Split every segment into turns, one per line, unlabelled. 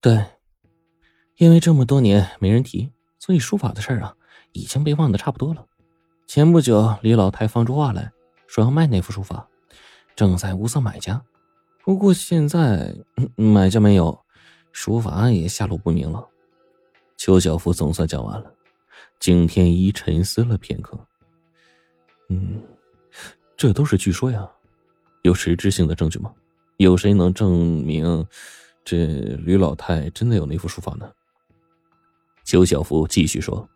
对，因为这么多年没人提，所以书法的事儿啊已经被忘得差不多了。前不久李老太放出话来说要卖那幅书法，正在物色买家，不过现在买家没有，书法也下落不明了。邱小福总算讲完了，景天一沉思了片刻，嗯，这都是据说呀，有实质性的证据吗？有谁能证明这吕老太真的有那幅书法呢？邱小福继续说。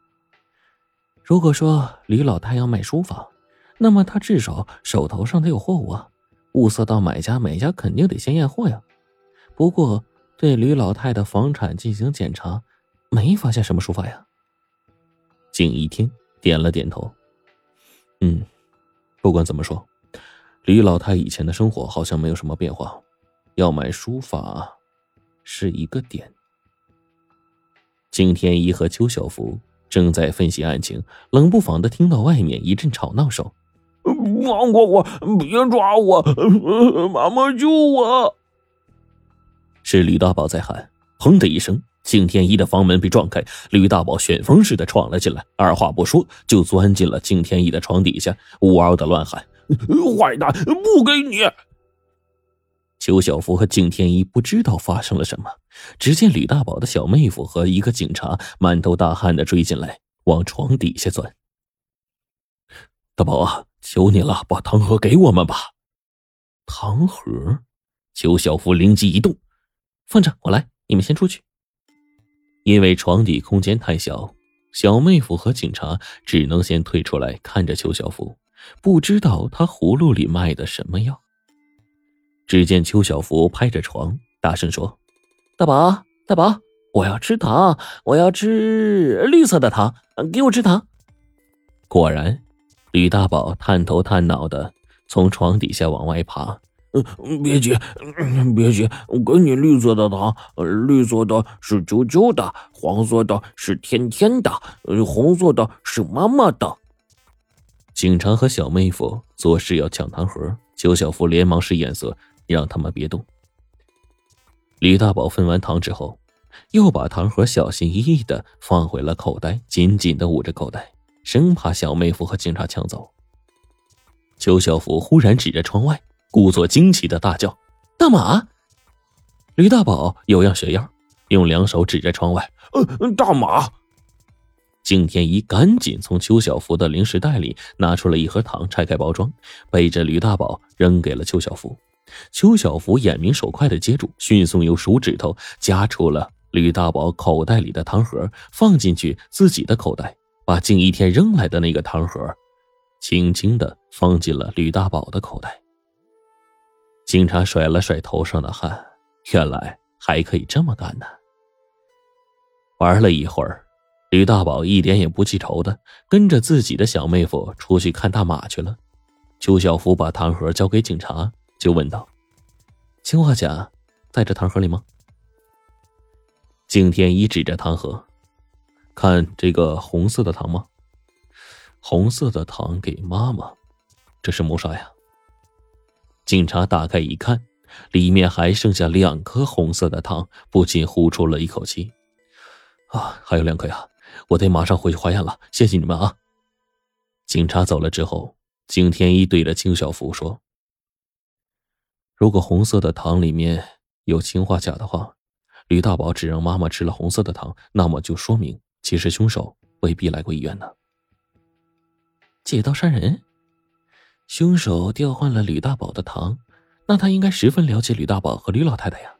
如果说吕老太要卖书法，那么他至少手头上得有货物啊，物色到买家，买家肯定得先验货呀。不过对吕老太的房产进行检查，没发现什么书法呀。景一听点了点头，嗯，不管怎么说，吕老太以前的生活好像没有什么变化，要买书法是一个点。景天一和邱小福。正在分析案情，冷不防的听到外面一阵吵闹声：“
放过我，别抓我，妈妈救我！”
是吕大宝在喊。砰的一声，景天一的房门被撞开，吕大宝旋风似的闯了进来，二话不说就钻进了景天一的床底下，呜嗷的乱喊：“
坏蛋，不给你！”
邱小福和景天一不知道发生了什么，只见吕大宝的小妹夫和一个警察满头大汗的追进来，往床底下钻。大宝啊，求你了，把糖盒给我们吧！糖盒？邱小福灵机一动，放着，我来，你们先出去。因为床底空间太小，小妹夫和警察只能先退出来看着邱小福，不知道他葫芦里卖的什么药。只见邱小福拍着床，大声说：“大宝，大宝，我要吃糖，我要吃绿色的糖，给我吃糖。”果然，吕大宝探头探脑的从床底下往外爬。
“嗯，别急，别急，我给你绿色的糖。绿色的是啾啾的，黄色的是天天的，红色的是妈妈的。”
警察和小妹夫做事要抢糖盒，邱小福连忙使眼色。让他们别动。李大宝分完糖之后，又把糖盒小心翼翼的放回了口袋，紧紧的捂着口袋，生怕小妹夫和警察抢走。邱小福忽然指着窗外，故作惊奇的大叫：“大马！”吕大宝有样学样，用两手指着窗外：“
嗯，大马！”
景天一赶紧从邱小福的零食袋里拿出了一盒糖，拆开包装，背着吕大宝扔给了邱小福。邱小福眼明手快的接住，迅速用手指头夹出了吕大宝口袋里的糖盒，放进去自己的口袋，把近一天扔来的那个糖盒，轻轻的放进了吕大宝的口袋。警察甩了甩头上的汗，原来还可以这么干呢。玩了一会儿，吕大宝一点也不记仇的跟着自己的小妹夫出去看大马去了。邱小福把糖盒交给警察。就问道：“氰化钾在这糖盒里吗？”景天一指着糖盒，看这个红色的糖吗？红色的糖给妈妈，这是谋杀呀！警察打开一看，里面还剩下两颗红色的糖，不禁呼出了一口气：“啊，还有两颗呀！我得马上回去化验了，谢谢你们啊！”警察走了之后，景天一对着金小福说。如果红色的糖里面有氰化钾的话，吕大宝只让妈妈吃了红色的糖，那么就说明其实凶手未必来过医院呢。借刀杀人，凶手调换了吕大宝的糖，那他应该十分了解吕大宝和吕老太太呀。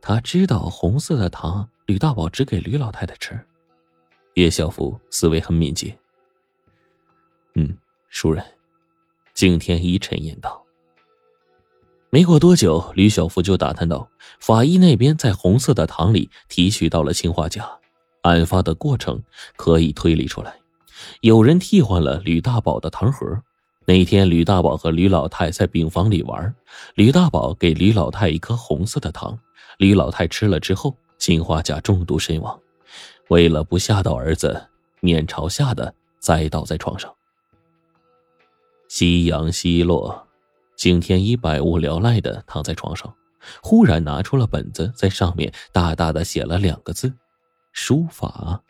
他知道红色的糖吕大宝只给吕老太太吃。岳小福思维很敏捷。嗯，熟人，景天一沉吟道。没过多久，吕小福就打探到，法医那边在红色的糖里提取到了氰化钾，案发的过程可以推理出来，有人替换了吕大宝的糖盒。那天，吕大宝和吕老太在病房里玩，吕大宝给吕老太一颗红色的糖，吕老太吃了之后，氰化钾中毒身亡。为了不吓到儿子，面朝下的栽倒在床上。夕阳西落。景天一百无聊赖的躺在床上，忽然拿出了本子，在上面大大的写了两个字：“书法。”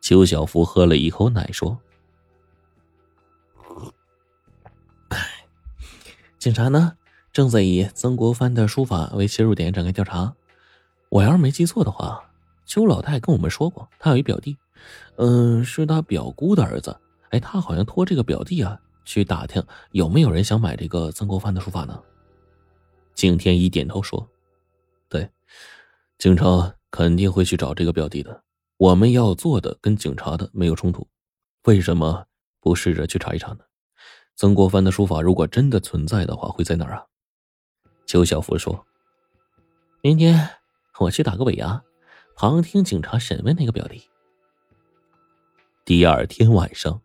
邱小福喝了一口奶，说：“
警察呢，正在以曾国藩的书法为切入点展开调查。我要是没记错的话，邱老太跟我们说过，他有一表弟，嗯，是他表姑的儿子。哎，他好像托这个表弟啊，去打听有没有人想买这个曾国藩的书法呢。”
景天一点头说：“对，警察肯定会去找这个表弟的。我们要做的跟警察的没有冲突，为什么不试着去查一查呢？曾国藩的书法如果真的存在的话，会在哪儿啊？”
邱小福说：“明天我去打个尾牙，旁听警察审问那个表弟。”
第二天晚上，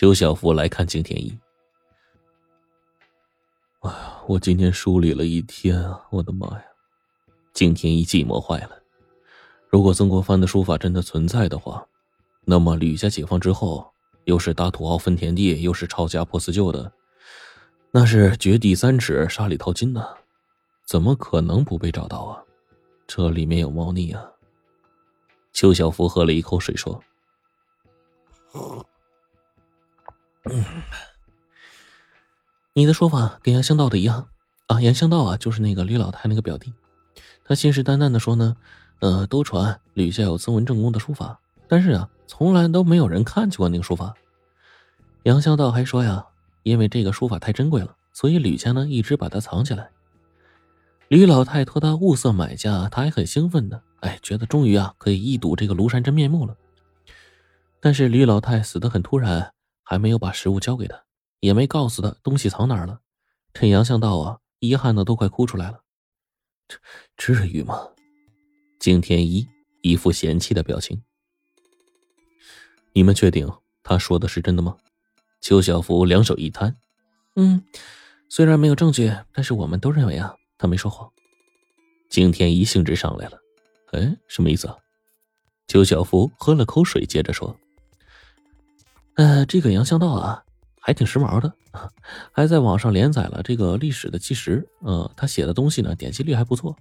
邱小福来看景天一。哎呀，我今天梳理了一天啊！我的妈呀，景天一寂寞坏了。如果曾国藩的书法真的存在的话，那么吕家解放之后，又是打土豪分田地，又是抄家破四旧的，那是掘地三尺，沙里淘金呢！怎么可能不被找到啊？这里面有猫腻啊！邱小福喝了一口水说：“
嗯。”你的说法跟杨香道的一样啊，杨香道啊就是那个吕老太那个表弟，他信誓旦旦的说呢，呃，都传吕家有曾文正公的书法，但是啊，从来都没有人看见过那个书法。杨香道还说呀，因为这个书法太珍贵了，所以吕家呢一直把它藏起来。吕老太托他物色买家，他还很兴奋的，哎，觉得终于啊可以一睹这个庐山真面目了。但是吕老太死的很突然，还没有把食物交给他。也没告诉他东西藏哪儿了，趁杨向道啊，遗憾的都快哭出来了。
这至于吗？景天一一副嫌弃的表情。你们确定他说的是真的吗？邱小福两手一摊，
嗯，虽然没有证据，但是我们都认为啊，他没说谎。
景天一兴致上来了，哎，什么意思啊？邱小福喝了口水，接着说：“
呃，这个杨向道啊。”还挺时髦的，还在网上连载了这个历史的纪实。嗯，他写的东西呢，点击率还不错。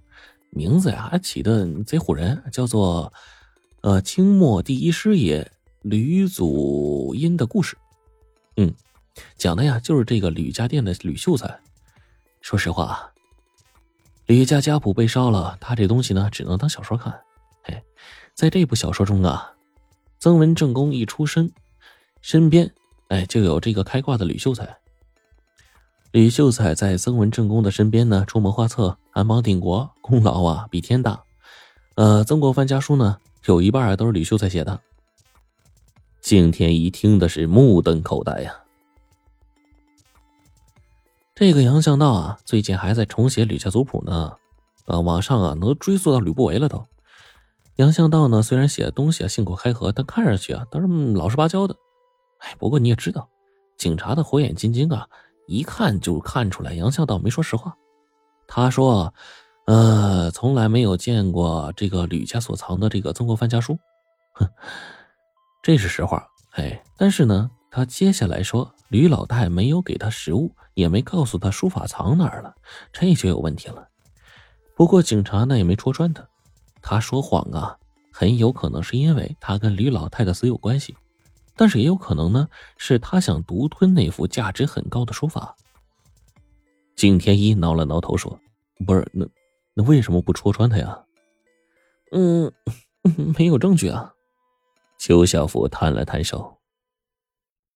名字呀，还起的贼唬人，叫做“呃清末第一师爷吕祖荫的故事”。嗯，讲的呀就是这个吕家店的吕秀才。说实话，吕家家谱被烧了，他这东西呢只能当小说看。嘿，在这部小说中啊，曾文正公一出生，身边。哎，就有这个开挂的吕秀才。吕秀才在曾文正公的身边呢，出谋划策，安邦定国，功劳啊比天大。呃，曾国藩家书呢，有一半都是吕秀才写的。
敬天一听的是目瞪口呆呀。
这个杨向道啊，最近还在重写吕家族谱呢。啊，网上啊能追溯到吕不韦了都。杨向道呢，虽然写的东西啊信口开河，但看上去啊都是老实巴交的。哎，不过你也知道，警察的火眼金睛啊，一看就看出来杨向道没说实话。他说：“呃，从来没有见过这个吕家所藏的这个曾国藩家书。”哼，这是实话。哎，但是呢，他接下来说吕老太没有给他食物，也没告诉他书法藏哪儿了，这就有问题了。不过警察呢也没戳穿他，他说谎啊，很有可能是因为他跟吕老太的死有关系。但是也有可能呢，是他想独吞那幅价值很高的书法。
景天一挠了挠头说：“不是，那那为什么不戳穿他呀？”
嗯，没有证据啊。
邱小福摊了摊手。